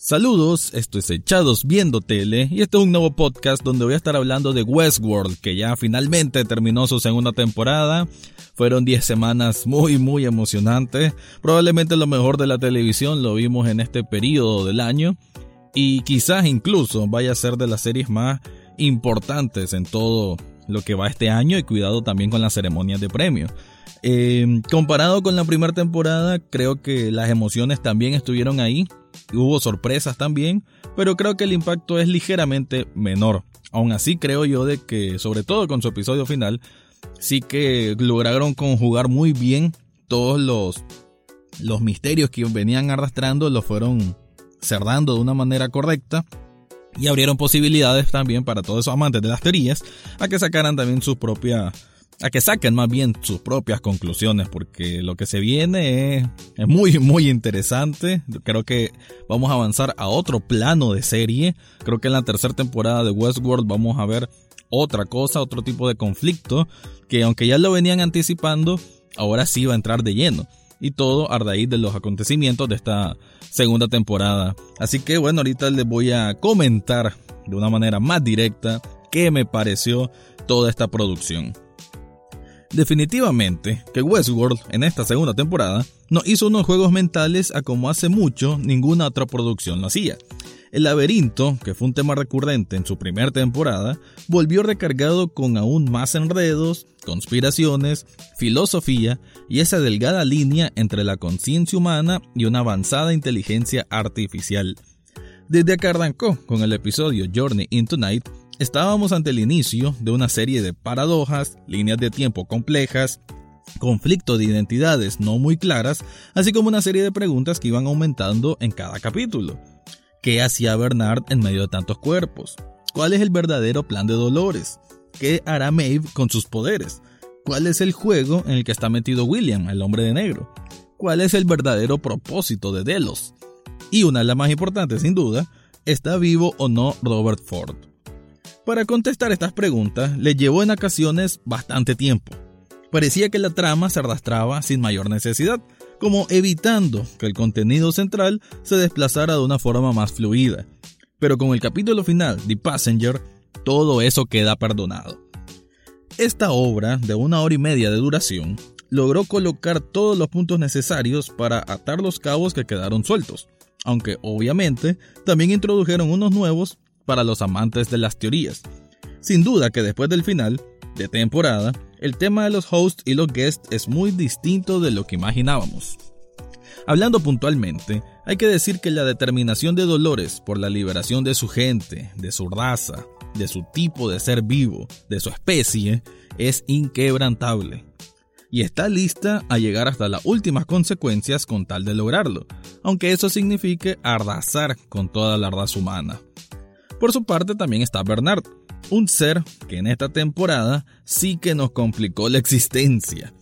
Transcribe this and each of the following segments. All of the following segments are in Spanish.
Saludos, esto es Echados Viendo Tele y este es un nuevo podcast donde voy a estar hablando de Westworld, que ya finalmente terminó su segunda temporada. Fueron 10 semanas muy muy emocionantes, probablemente lo mejor de la televisión lo vimos en este periodo del año y quizás incluso vaya a ser de las series más importantes en todo lo que va este año y cuidado también con las ceremonias de premio. Eh, comparado con la primera temporada, creo que las emociones también estuvieron ahí Hubo sorpresas también, pero creo que el impacto es ligeramente menor. Aún así creo yo de que, sobre todo con su episodio final, sí que lograron conjugar muy bien todos los, los misterios que venían arrastrando, los fueron cerrando de una manera correcta y abrieron posibilidades también para todos esos amantes de las teorías a que sacaran también su propia a que saquen más bien sus propias conclusiones, porque lo que se viene es, muy, muy interesante. Creo que vamos a avanzar a otro plano de serie. Creo que en la tercera temporada de Westworld vamos a ver otra cosa, otro tipo de conflicto, que aunque ya lo venían anticipando, ahora sí va a entrar de lleno. Y todo a raíz de los acontecimientos de esta segunda temporada. Así que bueno, ahorita les voy a comentar de una manera más directa qué me pareció toda esta producción. Definitivamente que Westworld en esta segunda temporada no hizo unos juegos mentales a como hace mucho ninguna otra producción lo hacía. El laberinto, que fue un tema recurrente en su primera temporada, volvió recargado con aún más enredos, conspiraciones, filosofía y esa delgada línea entre la conciencia humana y una avanzada inteligencia artificial. Desde que arrancó con el episodio Journey into Night, Estábamos ante el inicio de una serie de paradojas, líneas de tiempo complejas, conflicto de identidades no muy claras, así como una serie de preguntas que iban aumentando en cada capítulo. ¿Qué hacía Bernard en medio de tantos cuerpos? ¿Cuál es el verdadero plan de Dolores? ¿Qué hará Maeve con sus poderes? ¿Cuál es el juego en el que está metido William, el hombre de negro? ¿Cuál es el verdadero propósito de Delos? Y una de las más importantes, sin duda, ¿está vivo o no Robert Ford? Para contestar estas preguntas le llevó en ocasiones bastante tiempo. Parecía que la trama se arrastraba sin mayor necesidad, como evitando que el contenido central se desplazara de una forma más fluida. Pero con el capítulo final, The Passenger, todo eso queda perdonado. Esta obra, de una hora y media de duración, logró colocar todos los puntos necesarios para atar los cabos que quedaron sueltos, aunque obviamente también introdujeron unos nuevos para los amantes de las teorías. Sin duda que después del final de temporada, el tema de los hosts y los guests es muy distinto de lo que imaginábamos. Hablando puntualmente, hay que decir que la determinación de Dolores por la liberación de su gente, de su raza, de su tipo de ser vivo, de su especie, es inquebrantable. Y está lista a llegar hasta las últimas consecuencias con tal de lograrlo, aunque eso signifique arrasar con toda la raza humana. Por su parte también está Bernard, un ser que en esta temporada sí que nos complicó la existencia.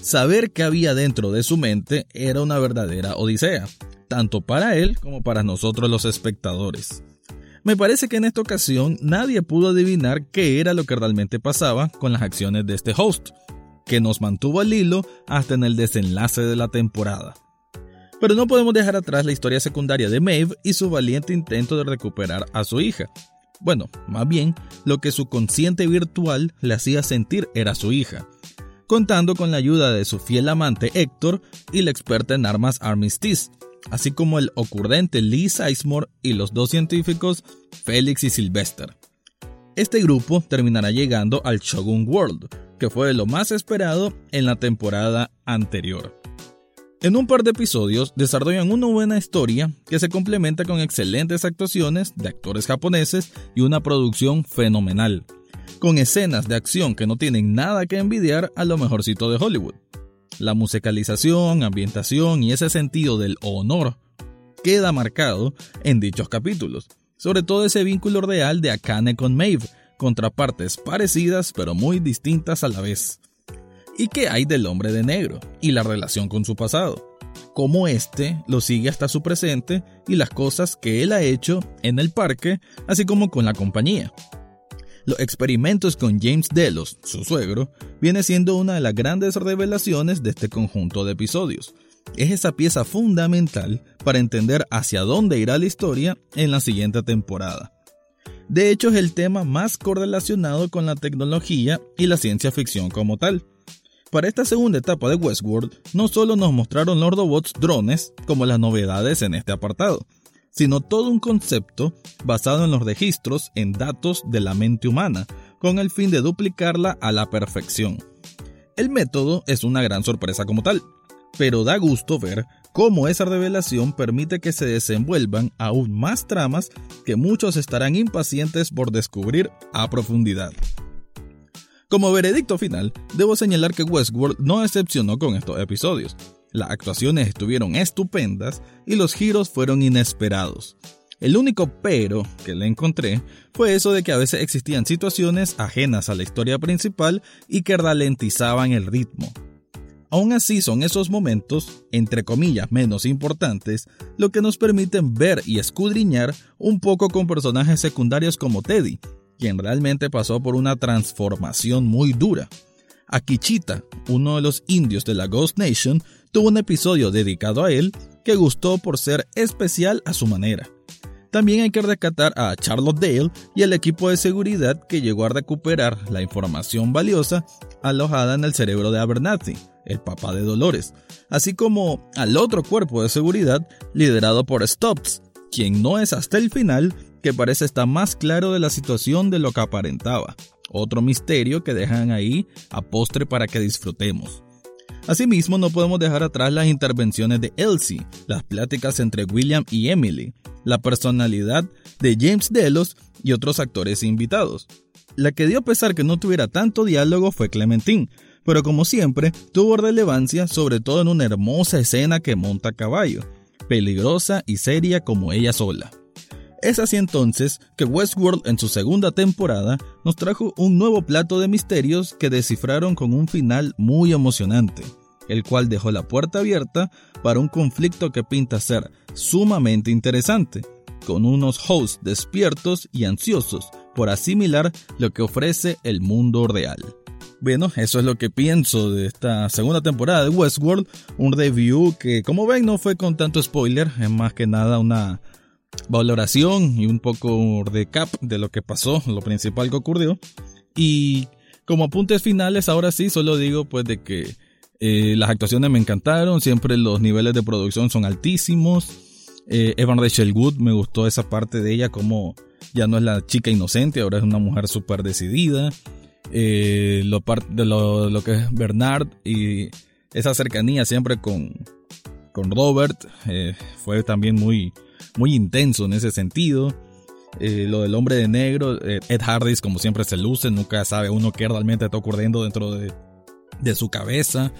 Saber qué había dentro de su mente era una verdadera odisea, tanto para él como para nosotros los espectadores. Me parece que en esta ocasión nadie pudo adivinar qué era lo que realmente pasaba con las acciones de este host, que nos mantuvo al hilo hasta en el desenlace de la temporada. Pero no podemos dejar atrás la historia secundaria de Maeve y su valiente intento de recuperar a su hija. Bueno, más bien, lo que su consciente virtual le hacía sentir era su hija, contando con la ayuda de su fiel amante Héctor y la experta en armas Armistice, así como el ocurrente Lee Sizemore y los dos científicos Félix y Sylvester. Este grupo terminará llegando al Shogun World, que fue lo más esperado en la temporada anterior. En un par de episodios desarrollan una buena historia que se complementa con excelentes actuaciones de actores japoneses y una producción fenomenal, con escenas de acción que no tienen nada que envidiar a lo mejorcito de Hollywood. La musicalización, ambientación y ese sentido del honor queda marcado en dichos capítulos, sobre todo ese vínculo real de Akane con Maeve, contrapartes parecidas pero muy distintas a la vez y qué hay del hombre de negro y la relación con su pasado, cómo éste lo sigue hasta su presente y las cosas que él ha hecho en el parque, así como con la compañía. Los experimentos con James Delos, su suegro, viene siendo una de las grandes revelaciones de este conjunto de episodios, es esa pieza fundamental para entender hacia dónde irá la historia en la siguiente temporada. De hecho, es el tema más correlacionado con la tecnología y la ciencia ficción como tal. Para esta segunda etapa de Westworld, no solo nos mostraron los robots drones como las novedades en este apartado, sino todo un concepto basado en los registros en datos de la mente humana, con el fin de duplicarla a la perfección. El método es una gran sorpresa como tal, pero da gusto ver cómo esa revelación permite que se desenvuelvan aún más tramas que muchos estarán impacientes por descubrir a profundidad. Como veredicto final, debo señalar que Westworld no decepcionó con estos episodios. Las actuaciones estuvieron estupendas y los giros fueron inesperados. El único pero que le encontré fue eso de que a veces existían situaciones ajenas a la historia principal y que ralentizaban el ritmo. Aún así son esos momentos, entre comillas, menos importantes, lo que nos permiten ver y escudriñar un poco con personajes secundarios como Teddy, quien realmente pasó por una transformación muy dura. Akichita, uno de los indios de la Ghost Nation, tuvo un episodio dedicado a él que gustó por ser especial a su manera. También hay que rescatar a Charlotte Dale y el equipo de seguridad que llegó a recuperar la información valiosa alojada en el cerebro de Abernathy, el papá de Dolores, así como al otro cuerpo de seguridad liderado por Stops, quien no es hasta el final que parece estar más claro de la situación de lo que aparentaba. Otro misterio que dejan ahí a postre para que disfrutemos. Asimismo, no podemos dejar atrás las intervenciones de Elsie, las pláticas entre William y Emily, la personalidad de James Delos y otros actores invitados. La que dio a pesar que no tuviera tanto diálogo fue Clementine, pero como siempre, tuvo relevancia sobre todo en una hermosa escena que monta a caballo, peligrosa y seria como ella sola. Es así entonces que Westworld en su segunda temporada nos trajo un nuevo plato de misterios que descifraron con un final muy emocionante, el cual dejó la puerta abierta para un conflicto que pinta ser sumamente interesante, con unos hosts despiertos y ansiosos por asimilar lo que ofrece el mundo real. Bueno, eso es lo que pienso de esta segunda temporada de Westworld. Un review que, como ven, no fue con tanto spoiler, es más que nada una valoración y un poco de cap de lo que pasó, lo principal que ocurrió. Y como apuntes finales, ahora sí, solo digo pues de que eh, las actuaciones me encantaron, siempre los niveles de producción son altísimos. Eh, Evan Rachel Wood, me gustó esa parte de ella, como ya no es la chica inocente, ahora es una mujer súper decidida eh, lo, de lo, que es Bernard y esa cercanía siempre con, con Robert fue también muy, muy intenso en ese sentido. Eh, lo del hombre de negro, eh, Ed Harris como siempre se luce, nunca sabe uno qué realmente está ocurriendo dentro de, su cabeza.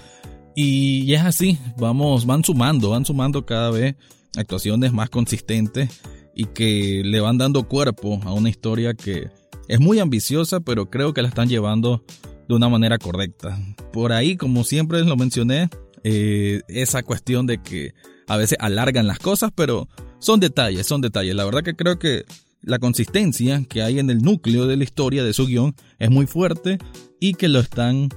Y, y es así, vamos, van sumando, van sumando cada vez actuaciones más consistentes y que le van dando cuerpo a una historia que, es muy ambiciosa, pero creo que la están llevando de una manera correcta. Por ahí, como siempre lo mencioné, eh, esa cuestión de que a veces alargan las cosas, pero son detalles, son detalles. La verdad que creo que la consistencia que hay en el núcleo de la historia de su guion es muy fuerte y que lo están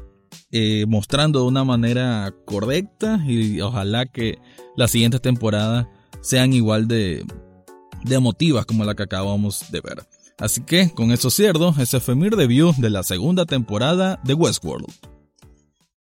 eh, mostrando de una manera correcta y ojalá que las siguientes temporadas sean igual de, de emotivas como la que acabamos de ver. Así que con eso cierro, ese fue mi review de la segunda temporada de Westworld.